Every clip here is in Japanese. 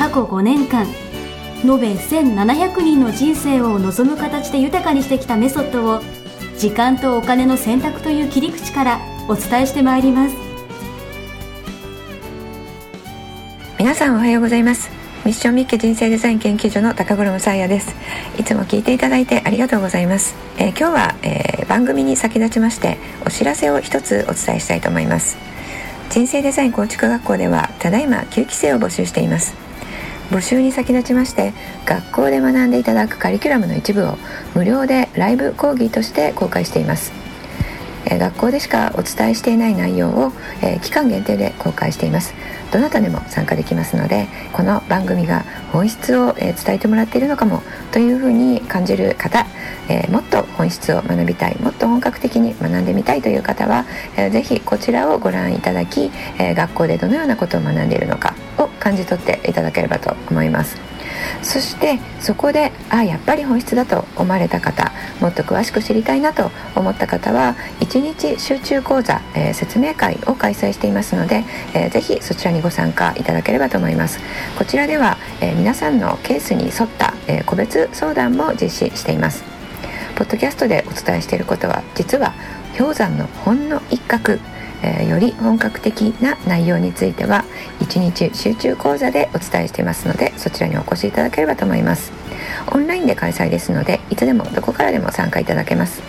過去5年間延べ1700人の人生を望む形で豊かにしてきたメソッドを時間とお金の選択という切り口からお伝えしてまいります。皆さんおはようございます。ミッションミッケ人生デザイン研究所の高頃もさやです。いつも聞いていただいてありがとうございます、えー、今日は、えー、番組に先立ちましてお知らせを一つお伝えしたいと思います。人生デザイン構築学校ではただいま9期生を募集しています。募集に先立ちまして学校で学んでいただくカリキュラムの一部を無料でライブ講義として公開しています。え学校でしかお伝えしていない内容を、え期間限定で公開していますどなたでも参加できますのでこの番組が本質を、え伝えてもらっているのかもというふうに感じる方、えもっと本質を学びたいもっと本格的に学んでみたいという方は、えー、ぜひこちらをご覧いただき、え学校でどのようなことを学んでいるのかを感じ取っていただければと思います。そしてそこであやっぱり本質だと思われた方もっと詳しく知りたいなと思った方は1日集中講座、えー、説明会を開催していますので、えー、ぜひそちらにご参加いただければと思います。こちらでは、えー、皆さんのケースに沿った、え個別相談も実施しています。ポッドキャストでお伝えしていることは実は氷山のほんの一角えー、より本格的な内容については1日集中講座でお伝えしていますのでそちらにお越しいただければと思います。オンラインで開催ですのでいつでもどこからでも参加いただけます、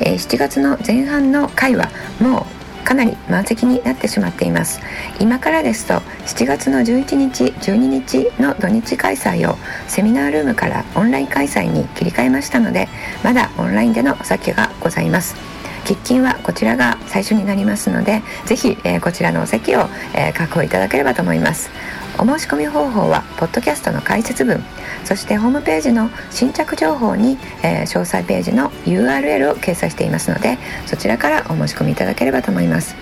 えー、7月の前半の回はもうかなり満席になってしまっています。今からですと7月の11日12日の土日開催をセミナールームからオンライン開催に切り替えましたのでまだオンラインでのお酒がございます。喫緊はこちらが最初になりますのでぜひ、えー、こちらのお席を、えー、確保いただければと思います。お申し込み方法はポッドキャストの解説文そしてホームページの新着情報に、えー、詳細ページの URL を掲載していますのでそちらからお申し込みいただければと思います。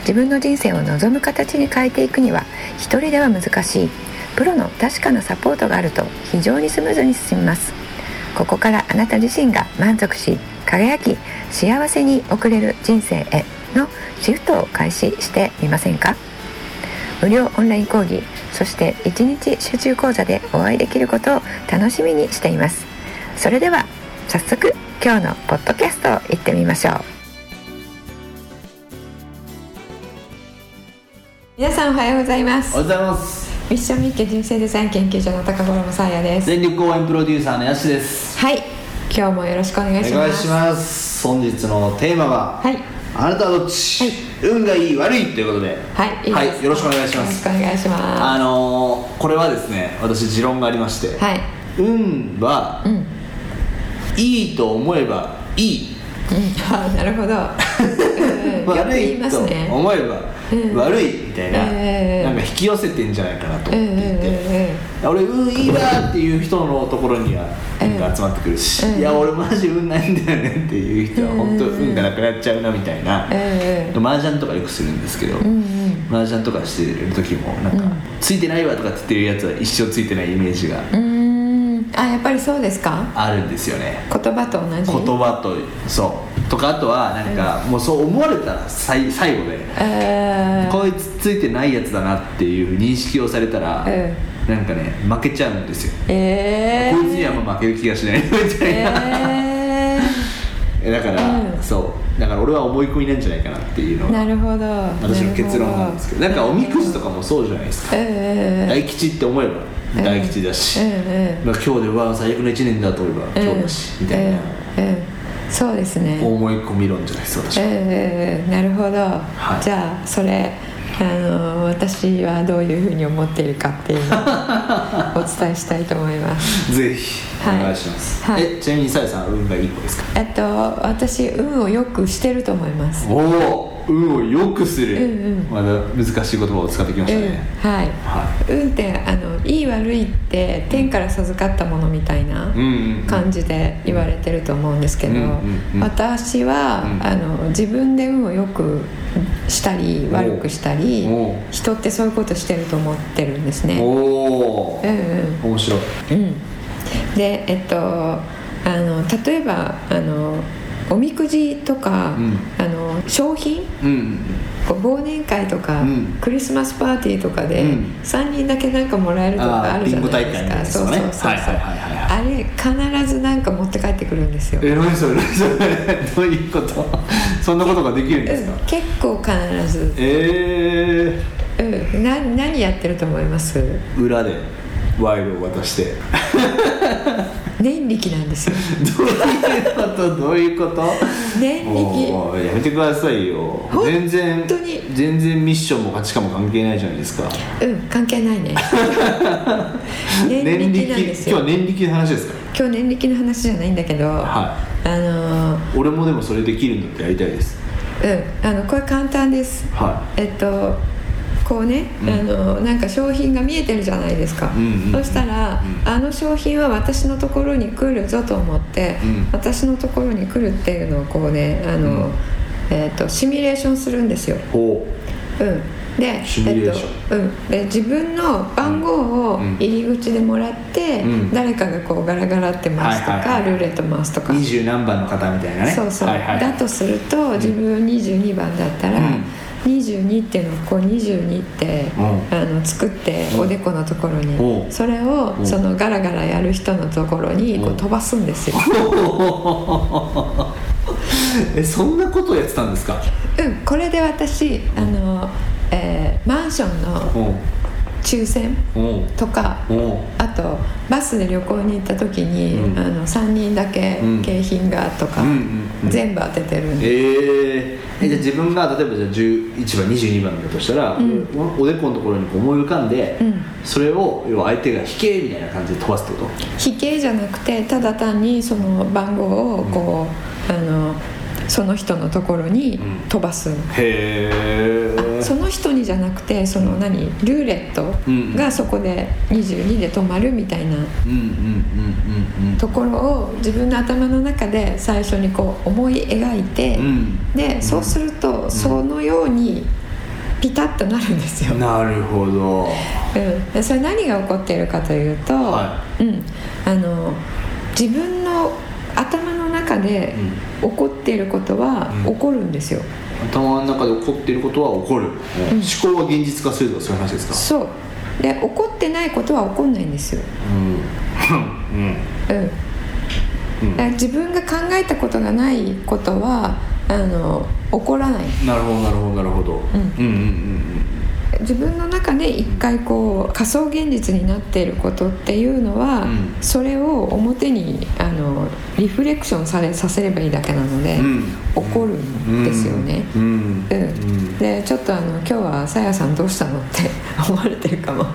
自分の人生を望む形に変えていくには一人では難しいプロの確かなサポートがあると非常にスムーズに進みます。ここからあなた自身が満足し輝き幸せに送れる人生へのシフトを開始してみませんか？無料オンライン講義そして1日集中講座でお会いできることを楽しみにしています。それでは早速今日のポッドキャストを行ってみましょう。皆さんおはようございます。おはようございますミッションミッケ人生デザイン研究所の高頃もさやです。全力応援プロデューサーのやしです。はい。今日もよろしくお願いします。お願いします本日のテーマははい。あなたはどっち、はい、運がいい悪いということで。はいはい、よろしくお願いします。よろしくお願いします。あのー、これはですね私持論がありまして。はい。運は、うん、いいと思えばいい。うん、あなるほど、悪いと思えば悪いみたいな,、なんか引き寄せてんじゃないかなと思って。いて、俺運いいわっていう人のところには運が集まってくるし、いや俺マジ運ないんだよねっていう人は本当運がなくなっちゃうなみたいな、麻雀とかよくするんですけど、麻雀とかしてる時もなんか、ついてないわとかって言ってるやつは一生ついてないイメージが。あやっぱりそうですか？あるんですよね。言葉と同じ？言葉とそう。とかあとはなんか、もうそう思われたら最最後で、えー、こいつついてないやつだなっていう認識をされたら、えー、なんかね負けちゃうんですよ、えー、こいつにはもう負ける気がしないみたいな、えー、だから、うん、そう。だから俺は思い込みなんじゃないかなっていうのがなるほど。私の結論なんですけど。なんかおみくじとかもそうじゃないですか、えー、大吉って思えば大吉だし、まあ、今日では最悪の1年だと思えば今日だし、みたいな、そうですね。思い込み論じゃないですか私は、えー、なるほど、はい、じゃあそれあの私はどういうふうに思っているかっていうのを お伝えしたいと思います。ぜひお願いします、はい、えちなみにさやさん運がいい子ですか？えっと私運をよくしてると思います。おお運を良くする、うんうん、まだ難しい言葉を使ってきましたね、うん、はい、はい、運ってあのいい悪いって天から授かったものみたいな感じで言われてると思うんですけど、私は、うん、あの自分で運を良くしたり悪くしたり人ってそういうことしてると思ってるんですね。おお、うんうん、面白い、うん、でえっとあの例えばあのおみくじとか、うん、あの商品、うん、忘年会とか、うん、クリスマスパーティーとかで、うん、3人だけなんかもらえるとかあるじゃないですか、ね、そうそうそう。そう、あれ必ずなんか持って帰ってくるんですよ。え何それ？どういうこと？そんなことができるんですか、結構必ず。ええー、うん、な何やってると思います？裏で賄賂を渡して念力なんですよ。どういうこと？どういうこと？念力やめてくださいよ。全然本当に。全然ミッションも価値観も関係ないじゃないですか。うん関係ないね。念力なんですよ。今日は念力の話ですか？今日念力の話じゃないんだけど、はい、あのー、俺もでもそれできるんだってやりたいです。うんあのこれ簡単です、はい、えっとこうね、うん、あのなんか商品が見えてるじゃないですか、うんうん、そしたら、うん、あの商品は私のところに来るぞと思って、うん、私のところに来るっていうのをこうねあの、えーと、シミュレーションするんですよ。う。ん。でえっとうん、で自分の番号を入り口でもらって、うん、誰かがこうガラガラって回すとか、はいはいはい、ルーレット回すとか。二十何番の方みたいなね。そうそう、はいはい、だとすると自分22番だったら、うん22っていうのをこう22って、あの作っておでこのところに、それをそのガラガラやる人のところにこう飛ばすんですよ。えそんなことやってたんですか？うんこれで私あの、えー、マンションの抽選とかあとバスで旅行に行った時に、うん、あの3人だけ景品がとか、全部当ててるんで、えー、じゃあ自分が例えばじゃあ11番22番だとしたら、うん、おでこのところに思い浮かんで、うん、それを要は相手が引けみたいな感じで飛ばすってこと？引けじゃなくてただ単にその番号をこう、あのその人のところに飛ばす、うん、へえその人にじゃなくてその何？ルーレットがそこで22で止まるみたいなところを自分の頭の中で最初にこう思い描いて、うん、でそうするとそのようにピタッとなるんですよ。なるほど、うん、それ何が起こっているかというと、はい、うん、あの自分の頭の中で起こっていることは起こるんですよ、うん、頭の中で起こっていることは起こる、うん、思考は現実化するとかそういう話ですか？そう。で起こってないことは起こんないんですよ。うん。うん。うん、自分が考えたことがないことはあの起こらない。なるほどなるほどなるほど、うん、うんうんうん自分の中で一回こう仮想現実になっていることっていうのは、うん、それを表にあのリフレクションされさせればいいだけなので、うん、起こるんですよね。うん、でちょっとあの今日はさやさんどうしたのって 思われてるかも。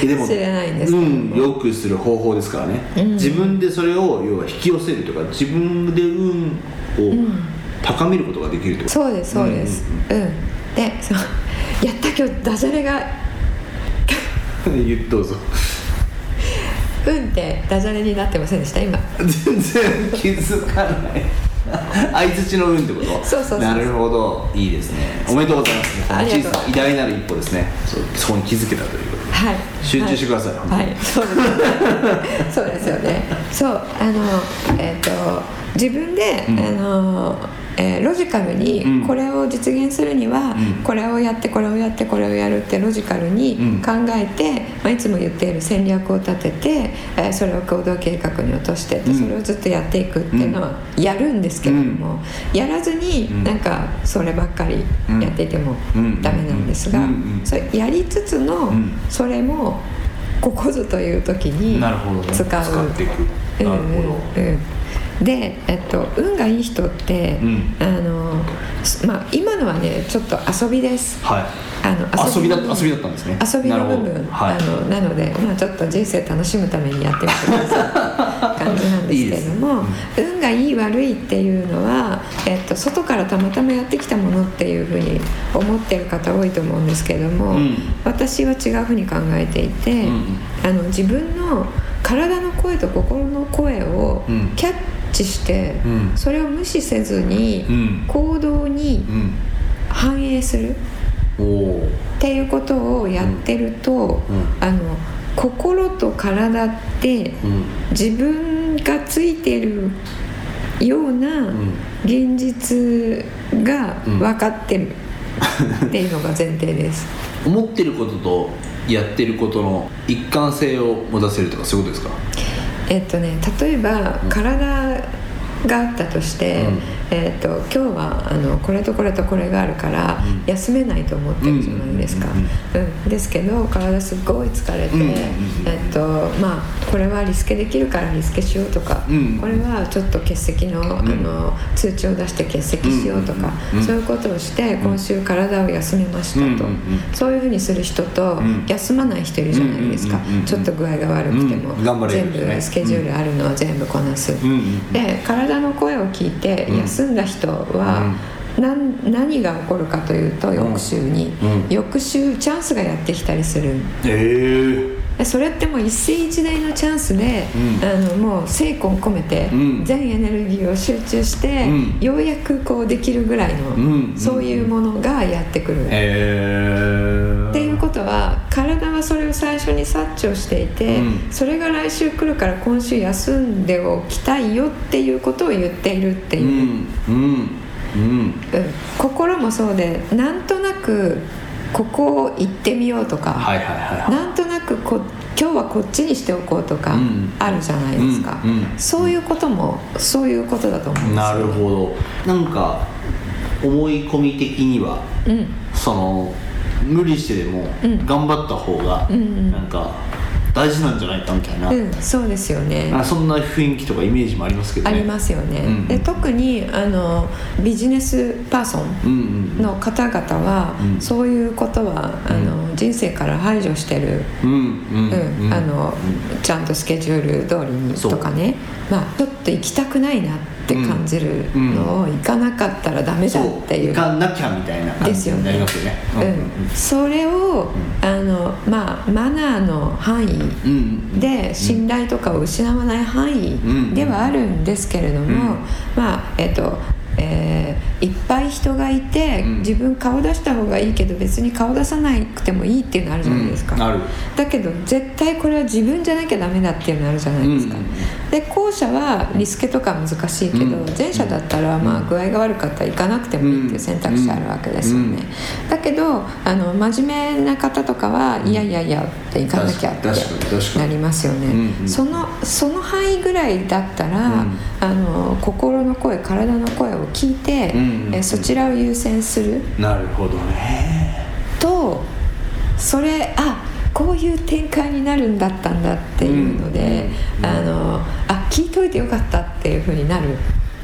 しれないんですけど。運よくする方法ですからね、自分でそれを要は引き寄せるとか自分で運を高めることができると。そうですそうです、うん。でそうやった今日ダジャレが。どうぞ。うんってダジャレになってませんでした？今。全然気づかない。相づちの運ってこと？そうそうなるほど。いいですね。おめでとうございます。ね小さな偉大なる一歩ですね。そこに気づけたということ。で、はい、集中してくださいはい、はい、そうですね。そうですよね。そうあのえっ、ー、と自分で、うん、あのえー、ロジカルにこれを実現するには、これをやってこれをやってこれをやるってロジカルに考えて、まあ、いつも言っている戦略を立てて、えー、それを行動計画に落としてってそれをずっとやっていくっていうのはやるんですけれども、やらずになんかそればっかりやっていてもダメなんですが、それやりつつのそれもここぞという時に使う。なるほど、ね、使っていく。なるほど、うんうんで、えっと、運がいい人って、うん、あのまあ、今のはねちょっと遊びです、はい、あの遊びだ遊びだったんですね。遊びの部分。な,、はい、あのなので、まあ、ちょっと人生楽しむためにやってみてください。感じなんですけれどもうん、運がいい悪いっていうのは、えっと、外からたまたまやってきたものっていうふうに思ってる方多いと思うんですけれども、うん、私は違うふうに考えていて、うん、あの自分の体の声と心の声をキャッチして、それを無視せずに行動に反映する、っていうことをやってると、あの心と体って自分がついてるような現実が分かってるっていうのが前提です。思ってることとやってることの一貫性を持たせるとかそういうことですか？えっとね例えば、体があったとして、うん、えーと、今日はあのこれとこれとこれがあるから休めないと思ってるじゃないですか、うんですけど体すっごい疲れて、えーとまあ、これはリスケできるからリスケしようとか、これはちょっと欠席のあの通知を出して欠席しようとか、そういうことをして今週体を休めましたと、そういうふうにする人と、休まない人いるじゃないですか、ちょっと具合が悪くても、全部スケジュールあるのは全部こなす、で体の声を聞いて休んだ人は、何何が起こるかというと翌週に、翌週チャンスがやってきたりする。えー。それってもう一世一代のチャンスで、うん、あのもう精魂込めて、全エネルギーを集中して、うん、ようやくこうできるぐらいの、うん、そういうものがやってくる。っていうことは体はそれを最初に察知をしていて、それが来週来るから今週休んでおきたいよっていうことを言っているっていう。うん。心もそうでなんとなくここ行ってみようとか、はいはいはいはい、なんとなくこ今日はこっちにしておこうとかあるじゃないですか、うん。うん。うん、そういうこともそういうことだと思うんですなるほど。なんか思い込み的には、うん、その無理してでも頑張った方が、うん、なんか大事なんじゃないかみたいな、うん、そうですよね。そんな雰囲気とかイメージもありますけど、ね、ありますよね、うん、で特にあのビジネスパーソンの方々は、うん。うん、そういうことはあの人生から排除してる、ちゃんとスケジュール通りにとかねまあちょっと行きたくないなって感じるのを行かなかったらダメだっていう,、行かなきゃみたいな感じになりますよね。うん。それを、あのまあマナーの範囲で信頼とかを失わない範囲ではあるんですけれども、まあえっとえー、いっぱい人がいて、うん、自分顔出した方がいいけど別に顔出さなくてもいいっていうのあるじゃないですか、うん、だけど絶対これは自分じゃなきゃダメだっていうのあるじゃないですか、うん、で後者はリスケとか難しいけど、前者だったらまあ具合が悪かったら行かなくてもいいっていう選択肢あるわけですよね、だけどあの真面目な方とかはいやいやいやって行かなきゃってなりますよね、そのその範囲ぐらいだったら、あの心の声体の声をを聞いて、えそちらを優先する。なるほどね。とそれあこういう展開になるんだったんだっていうので、あのあ聞いといてよかったっていうふうになる。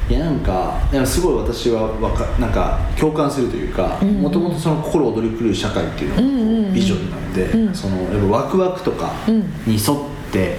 いやなんかすごい私はわかなんか共感するというかもともとその心躍り狂う社会っていうのがビジョンなんで、うん、そのやっぱワクワクとかに沿って、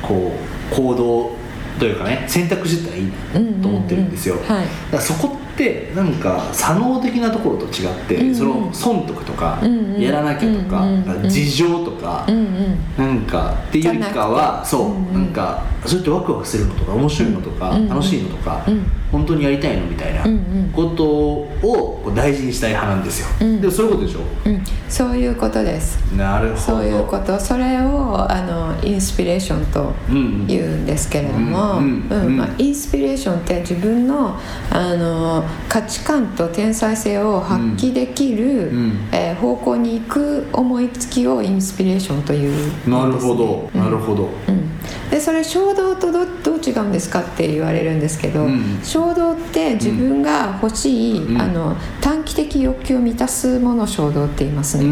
こう行動というかね選択してたらいいなと思ってるんですよ、だからそこってなんか左脳的なところと違って、うんうん、その損得とか、うんうん、やらなきゃとか、うんうん、事情とか、うんうん、なんかっていうよりかはそう、うんうん、なんかそうやってワクワクするのとか面白いのとか、うんうん、楽しいのとか、うん、本当にやりたいのみたいなことを大事にしたい派なんですよ、うん、でもそういうことでしょ、うん、そういうことです。なるほど。そういうこと。それをあのインスピレーションと言うんですけれどもインスピレーションって自分のあの価値観と天才性を発揮できる、うん、えー、方向に行く思いつきをインスピレーションという、ね、なるほど。なるほど、うん、でそれ衝動とどどち違うんですかって言われるんですけど、うん、衝動って自分が欲しい、うん、あの短期的欲求を満たすもの衝動って言いますね。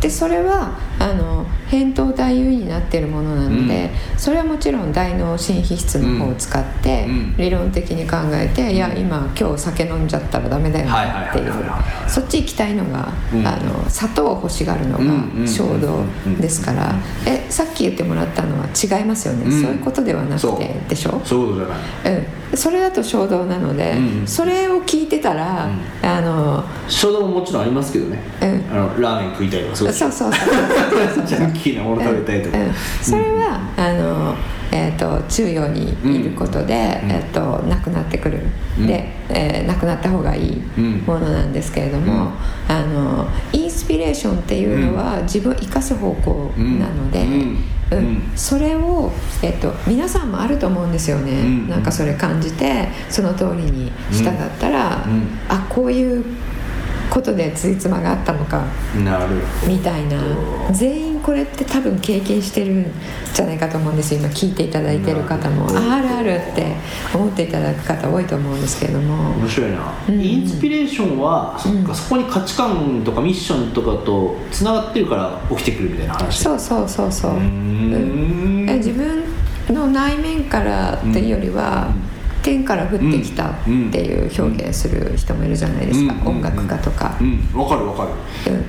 でそれはあの扁桃体優位になってるものなので、うん、それはもちろん大脳新皮質の方を使って、理論的に考えて、いや今今日酒飲んじゃったらダメだよね。っていう。そっち行きたいのが、あの砂糖を欲しがるのが衝動ですから。えさっき言ってもらったのは違いますよね、そういうことではなくてでしょ？そう。いうことじゃない、うん。それだと衝動なので、うん、それを聞いてたら、うん、あの衝動ももちろんありますけどね、うん、あのラーメン食いたいとかそうそうそうジャンキーなもの食べたいとか、それはあのえーと、中央にいることで、えーと、なくなってくる、で、えー、なくなった方がいいものなんですけれども、あのインスピレーションっていうのは自分を生かす方向なので、うん、それを、えっと、皆さんもあると思うんですよね、うん、なんかそれ感じてその通りに従ったら、うん、あこういうことでついつまがあったのかみたいな。全員これって多分経験してるんじゃないかと思うんですよ。今聞いていただいてる方も。あるあるって思っていただく方多いと思うんですけれども。面白いな、うん、インスピレーションは、そっかそこに価値観とかミッションとかとつながってるから起きてくるみたいな話。そうそうそうそう。うん。自分の内面からっていうよりは、うん天から降ってきたっていう表現する人もいるじゃないですか、音楽家とか。わ、かるわかる、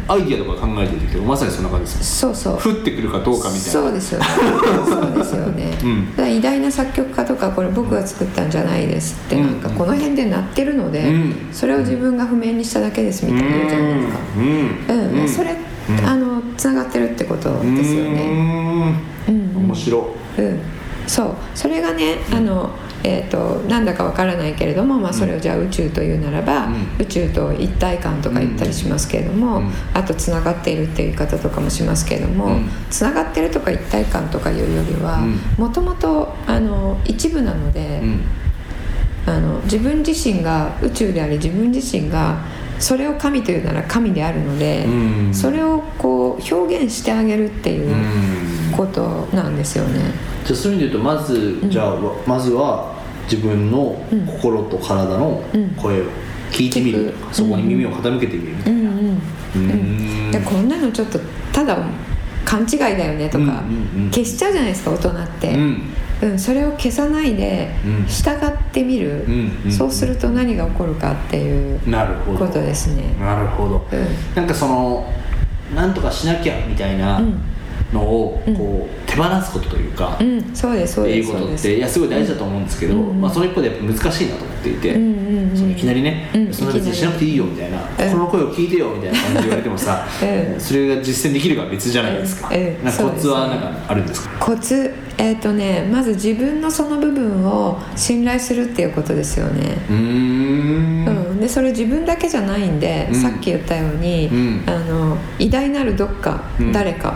アイディアとか考えてるけどまさにそんな感じですそうそう。降ってくるかどうかみたいな。そうですよね。そうですよね、偉大な作曲家とかこれ僕が作ったんじゃないですってなんかこの辺で鳴ってるので、それを自分が譜面にしただけですみたいな言うじゃないですか。うん、それあのつながってるってことですよね。うん。面白。うん。そう。それがねあのえーと、なんだかわからないけれども、まあ、それをじゃあ宇宙というならば、うん、宇宙と一体感とか言ったりしますけれども、うん、あとつながっているっていう言い方とかもしますけれども、つながってるとか一体感とかいうよりはもともと一部なので、あの自分自身が宇宙であり自分自身がそれを神というなら神であるので、それをこう表現してあげるっていうことなんですよね。じゃあそういう意味で言うとまず、じゃあまずは自分の心と体の声を聞いてみる、そこに耳を傾けてみるみたいな、うん。でこんなのちょっとただ勘違いだよねとか、消しちゃうじゃないですか大人って、うん、それを消さないで従ってみる、そうすると何が起こるかっていうことですね。なるほど、うん、なんかそのなんとかしなきゃみたいな、のをこう手放すことというか、うん、そうですそうですいうことっていやすごい大事だと思うんですけど、うん、まあ、その一方でやっぱ難しいなと思っていて、うんうんいきなりね、うん、そんな別にしなくていいよみたいな、この声を聞いてよみたいな感じで言われてもさ、それが実践できるか別じゃないですか,、なんかコツはなんかあるんですか？コツえっ、ー、とねまず自分のその部分を信頼するっていうことですよね。うん。でそれ自分だけじゃないんで、さっき言ったように、あの偉大なるどっか、誰か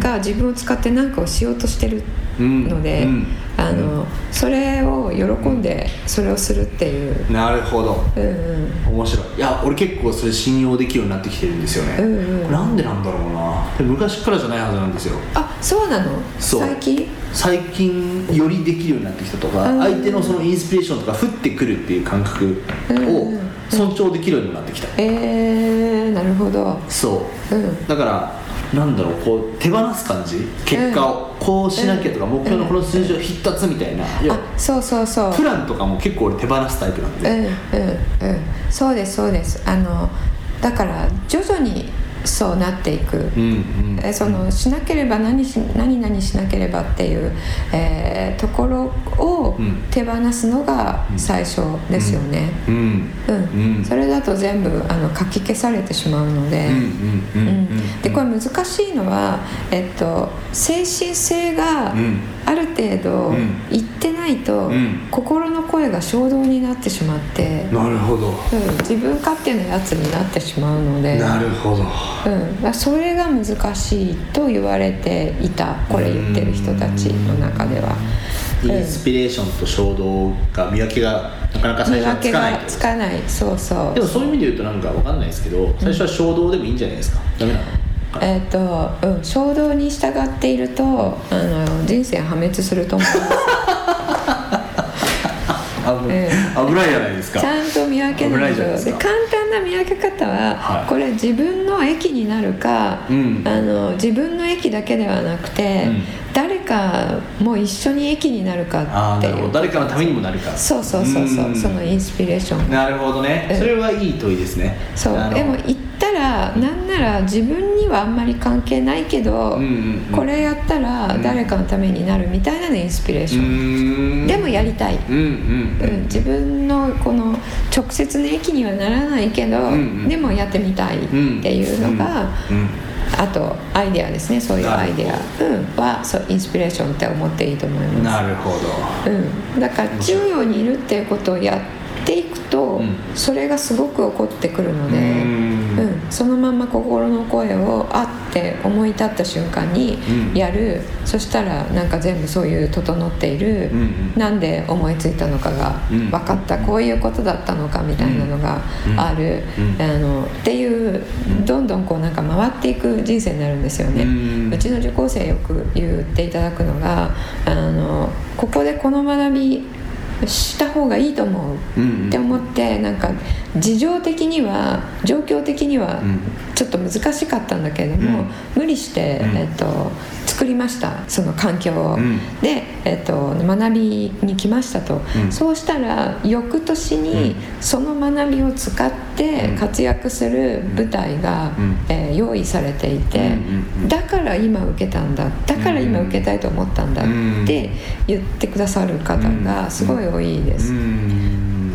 が自分を使って何かをしようとしてるので、うん。うん、あのそれを喜んでそれをするっていう。なるほど、うんうん、面白い。いや俺結構それ信用できるようになってきてるんですよね、うんうん、なんでなんだろうな。昔からじゃないはずなんですよ。あそうなの？最近？最近よりできるようになってきたとか、相手のそのインスピレーションとか降ってくるっていう感覚を尊重できるようになってきた、ええー、なるほど。そう、うん、だからなんだろうこう手放す感じ？結果を、こうしなきゃとか、目標のこの数字を必達みたいな、あそうそうそう。プランとかも結構俺手放すタイプなんで。うんうんうん。そうですそうです。あのだから徐々にそうなっていく、うんうん、そのしなければ何し何々しなければっていう、えー、ところを手放すのが最初ですよね、うん。それだと全部あの書き消されてしまうので。でこれ難しいのは、えっと、精神性がある程度いってないと、心の声が衝動になってしまって。なるほど、自分勝手なやつになってしまうので。なるほど。うん、それが難しいと言われていた。これ言ってる人たちの中では。インスピレーションと衝動が見分けがなかなか最初はつかないつか。ないそうそうでもそういう意味で言うとなんか分かんないですけど最初は衝動でもいいんじゃないですか、ダメなのえっ、ー、と、うん、衝動に従っているとあの人生破滅すると思います 危ない。じゃないですか。ちゃんと見分けないと。で簡単な見分け方は、はい、これ自分の駅になるか、うん、あの自分の駅だけではなくて、かも一緒に駅になるかっていう。誰かのためにもなるか。そうそうそうそう、うん、そのインスピレーション。なるほどね、それはいい問いですね。そう。でもったらなんなら自分にはあんまり関係ないけど、うんうんうん、これやったら誰かのためになるみたいなのインスピレーション。でもやりたい、うん、うん、自分のこの直接の駅にはならないけど、うんうん、でもやってみたいっていうのが、あとアイデアですね。そういうアイデア、うん、はそうインスピレーションって思っていいと思います。なるほど、うん、だから中央にいるっていうことをやっていくと、それがすごく起こってくるので。うん、そのまま心の声をあって思い立った瞬間にやる、うん、そしたらなんか全部そういう整っている、うんうん、なんで思いついたのかが分かった、こういうことだったのかみたいなのがある、あのっていうどんどんこうなんか回っていく人生になるんですよね。うちの受講生よく言っていただくのがあのここでこの学びした方がいいと思うって思ってなんか事情的には状況的にはちょっと難しかったんだけれども、無理して、えっと、作りましたその環境を、で、えっと、学びに来ましたと、そうしたら翌年にその学びを使って活躍する舞台が、えー、用意されていて、だから今受けたんだだから今受けたいと思ったんだって言ってくださる方がすごい多いです。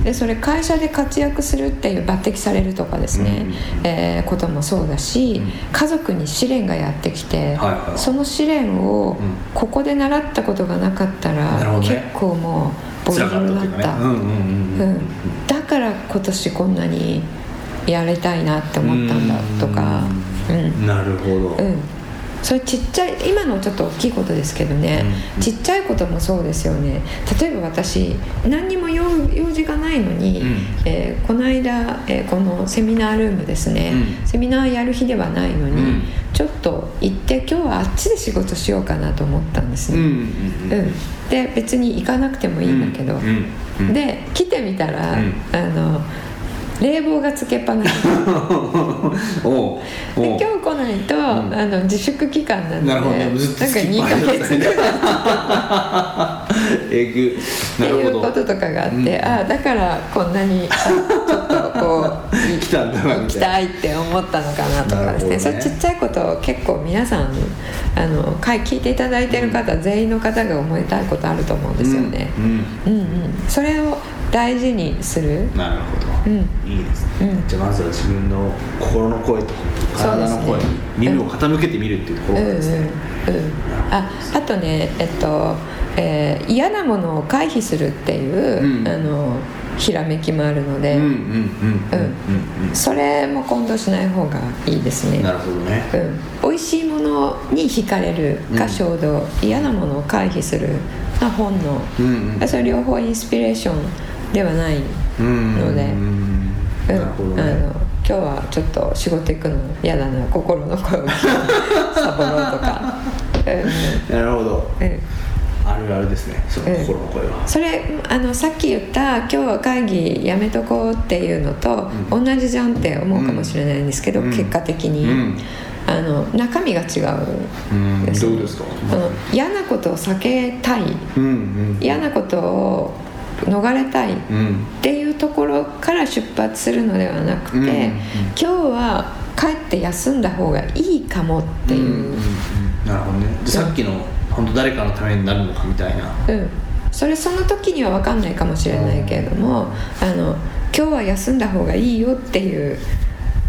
でそれ会社で活躍するっていう抜擢されるとかですね、うん、えー、こともそうだし、うん、家族に試練がやってきて、はいはい、その試練をここで習ったことがなかったら、結構もうボロボロだった、だから今年こんなにやりたいなって思ったんだとか、うん、なるほど、うんそれちっちゃい今のちょっと大きいことですけどね、うん、ちっちゃいこともそうですよね。例えば私何にも用事がないのに、うん、えー、この間、えー、このセミナールームですね、うん、セミナーやる日ではないのに、ちょっと行って今日はあっちで仕事しようかなと思ったんですね、うんで別に行かなくてもいいんだけど、で来てみたら、あの冷房がつけっぱなし。で今日来ないと、うん、あの自粛期間なんで。なるほど、ね、ずっとなんか2か月。ぐらいえぐ。っていうこととかがあって、うん、ああだからこんなにちょっとこう 来たんだ行きたいって思ったのかなとかですね、ね、それちっちゃいことを結構皆さんあの聞いていただいてる方、うん、全員の方が思いたいことあると思うんですよね、うん、うんうん。それを大事にする。なるほど、うん、いいですね、うん、じゃあまずは自分の心の声と体の声に耳を傾けてみるっていうところですね、うんうん。うん、ああとねえっと、えー、嫌なものを回避するっていう、うん、あのひらめきもあるのでそれも今度しない方がいいですね。なるほどね、うん、美味しいものに惹かれるか衝動、うん、嫌なものを回避するが本能、うんうん、それ両方インスピレーションではないので、今日はちょっと仕事行くの嫌だな心の声をサボろうとか、なるほど、うん。あるあるですね。その心の声は、それあのさっき言った「今日は会議やめとこう」っていうのと、同じじゃんって思うかもしれないんですけど、結果的に、あの中身が違うです、どうですか？あの嫌なことを避けたい、嫌なことを逃れたいっていうところから出発するのではなくて、うんうん、今日は帰って休んだ方がいいかもっていう、うんうんうん、なるほどね。さっきの本当誰かのためになるのかみたいな。うん。それその時には分かんないかもしれないけれどもあの今日は休んだ方がいいよっていう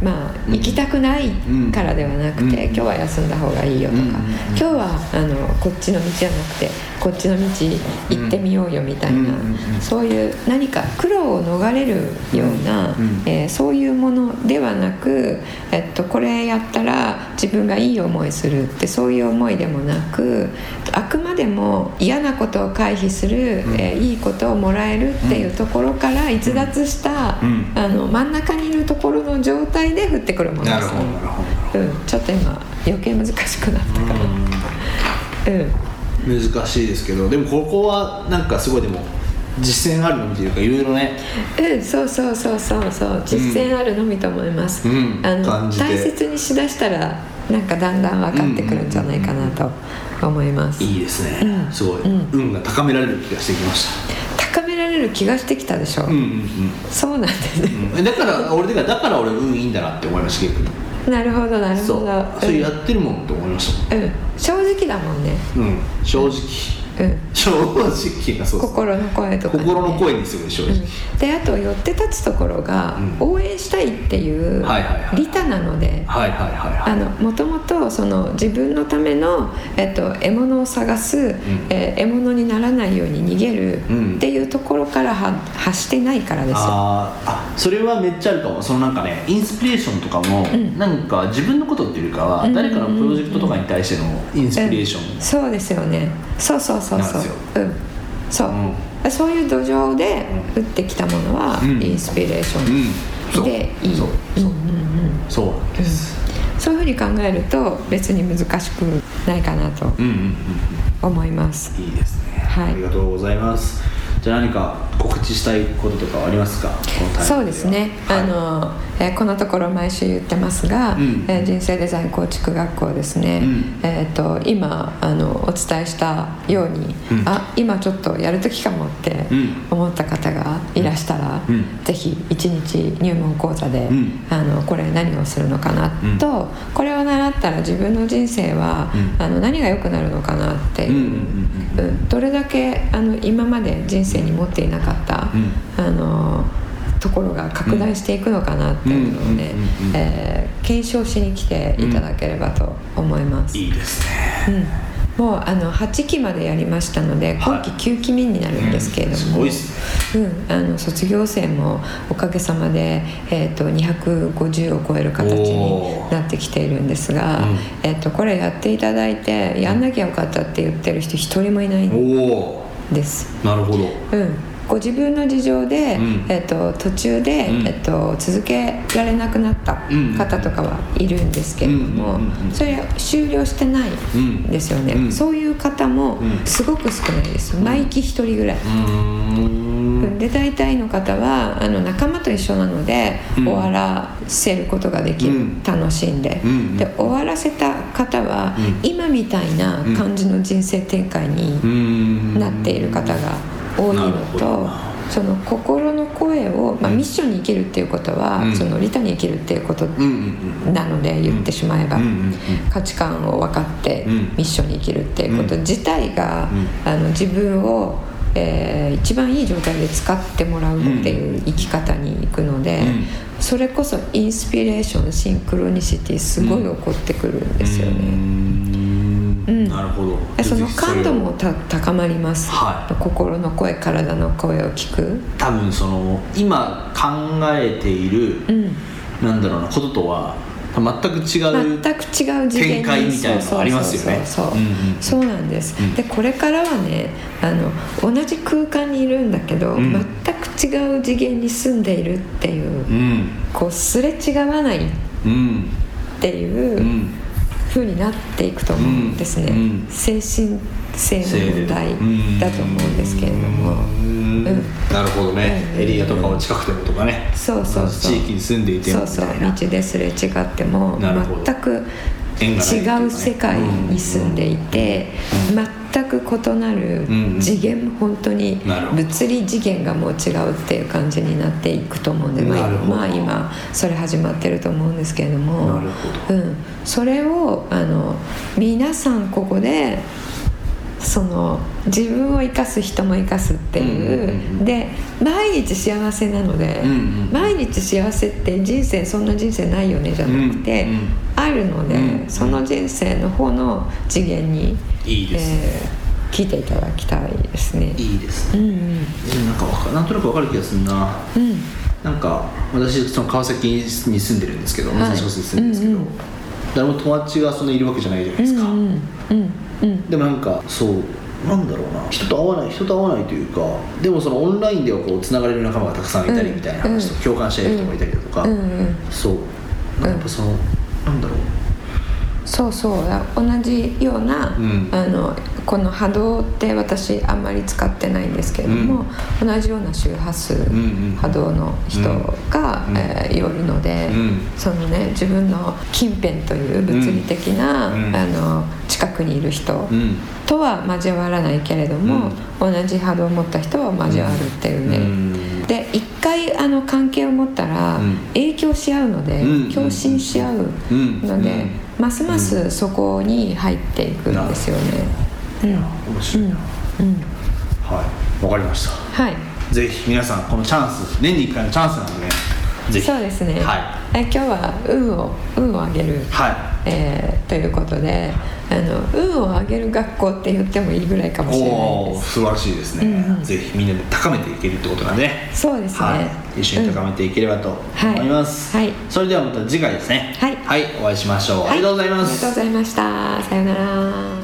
まあ、行きたくないからではなくて、今日は休んだ方がいいよとか、今日はあのこっちの道じゃなくてこっちの道行ってみようよみたいな、そういう何か苦労を逃れるような、えー、そういうものではなく、えっと、これやったら自分がいい思いするってそういう思いでもなくあくまでも嫌なことを回避する、えー、いいことをもらえるっていうところから逸脱した、あの真ん中にいるところの状態で降ってくるものですね。なるほどなるほどうん、ちょっと今余計難しくなったかな。うん。難しいですけどでもここはなんかすごいでも実践あるのみというかいろいろね。うんそうそうそうそうそう実践あるのみと思います、うん、あの大切にしだしたらなんかだんだん分かってくるんじゃないかなと思います、いいですね、うん、すごい、うん、運が高められる気がしてきましたれる気がしてきたでしょ、う。んうんうん、そうなんですね、うん、だから俺だから俺運いいんだなって思いました逆に。なるほどなるほど。そう。それやってるもんと思いましたうん。正直だもんね。うん。正直、うん、正直なそう心の声とか、ね、心の声にする正直、うん、であと寄って立つところが、応援したいっていう利他なのでもともとその自分のための、えっと、獲物を探す、うん、えー、獲物にならないように逃げるっていうところからは発してないからですよ。あそれはめっちゃあるかも。そのなんかねインスピレーションとかも、うん、なんか自分のことっていうかは、誰かのプロジェクトとかに対してのインスピレーション、そうですよね。そうそうそうそうう。んそう、うん、そういう土壌で打ってきたものは、インスピレーションでいい、そう。そう,、そういうふうに考えると別に難しくないかなと思います、いいですね、はい、ありがとうございますじゃあ何か告知したいこととかありますか？そうですね、はい、あの、えー、このところ毎週言ってますが、うん、えー、人生デザイン構築学校ですね、うん、えーと、今あのお伝えしたように、うん、あ今ちょっとやる時かもって思った方がいらしたら、うん、ぜひ一日入門講座で、あのこれ何をするのかなと、これを習ったら自分の人生は、あの何が良くなるのかなっていう、どれだけあの今まで人生生に持っていなかった、あのところが拡大していくのかなっていうのを検証しに来ていただければと思います。いいですね、もうあの8期までやりましたので今期9期目になるんですけれども、はい、うん、あの卒業生もおかげさまで、えーと、250を超える形になってきているんですが、うん、えーと、これやっていただいてやんなきゃよかったって言ってる人一人もいない。んですなるほど、うん。ご自分の事情で、うん、えっと、途中で、うん、えっと、続けられなくなった方とかはいるんですけれども、それは終了してないんですよね、うん、そういう方もすごく少ないです。毎期1人ぐらい。で大体の方はあの仲間と一緒なので、終わらせることができる、楽しんで,、で終わらせた方は、今みたいな感じの人生展開になっている方が多いのとその心の声を、まあ、ミッションに生きるっていうことは、うん、その利他に生きるっていうことなので言ってしまえば、価値観を分かってミッションに生きるっていうこと自体が、あの自分をえー、一番いい状態で使ってもらうっていう生き方に行くので、うん、それこそインスピレーションシンクロニシティすごい起こってくるんですよね。なるほど。その感度もた高まります、はい、心の声体の声を聞く。多分その今考えている、うん、なんだろうなこととは全く違う全く違う次元展開みたいなのありますよね。そうそうなんです、うん、でこれからはねあの同じ空間にいるんだけど、うん、全く違う次元に住んでいるっていう、うん、こうすれ違わないっていう、ふうになっていくと思うんですね、うん、精神性の問題だと思うんですけれども、うん、なるほどね、エリアとかは近くてもとかね。そうそうそう。地域に住んでいてもそうそう。道ですれ違っても全く違う世界に住んでいて、全く異なる次元、本当に物理次元がもう違うっていう感じになっていくと思うんで、まあ、まあ今それ始まってると思うんですけれども。うん、それをあの皆さんここでその自分を生かす人も生かすっていう,、で毎日幸せなので、毎日幸せって人生そんな人生ないよねじゃなくて、あるので、その人生の方の次元にいいです、えー、聞いていただきたいですね。いいですね、うんうん、なんかかなんとなく分かる気がするな、うん、なんか私その川崎に住んでるんですけど武蔵小杉住んでるんですけど、誰も友達がそんないるわけじゃないじゃないですか、うんうんうんうん、でもなんかそうなんだろうな。人と会わない人と会わないというかでもそのオンラインではこうつながれる仲間がたくさんいたりみたいな話と共感している人もいたりだとか、うんうん、そう。なんかその、なんだろう。そうそう。同じような、うん、あのこの波動って私あんまり使ってないんですけれども、うん、同じような周波数、波動の人が、うん、えー、るので、そのね自分の近辺という物理的な、あの近くにいる人とは交わらないけれども、同じ波動を持った人は交わるっていうね、で一回あの関係を持ったら影響し合うので、共振し合うので、ますますそこに入っていくんですよね。面白いな、うんはいわかりましたはいぜひ皆さんこのチャンス年に1回のチャンスな。ので、ね、ぜひそうですね、はい、え今日は運を運を上げる、はいえー、ということであの運を上げる学校って言ってもいいぐらいかもしれな。いです素晴らしいですね、うん、ぜひみんなで高めていけるってことなんでそうですね、はい、一緒に高めていければと思います、うん、はい、それではまた次回ですねはい、はい、お会いしましょう、ありがとうございますありがとうございましたさような。ら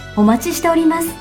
お待ちしております。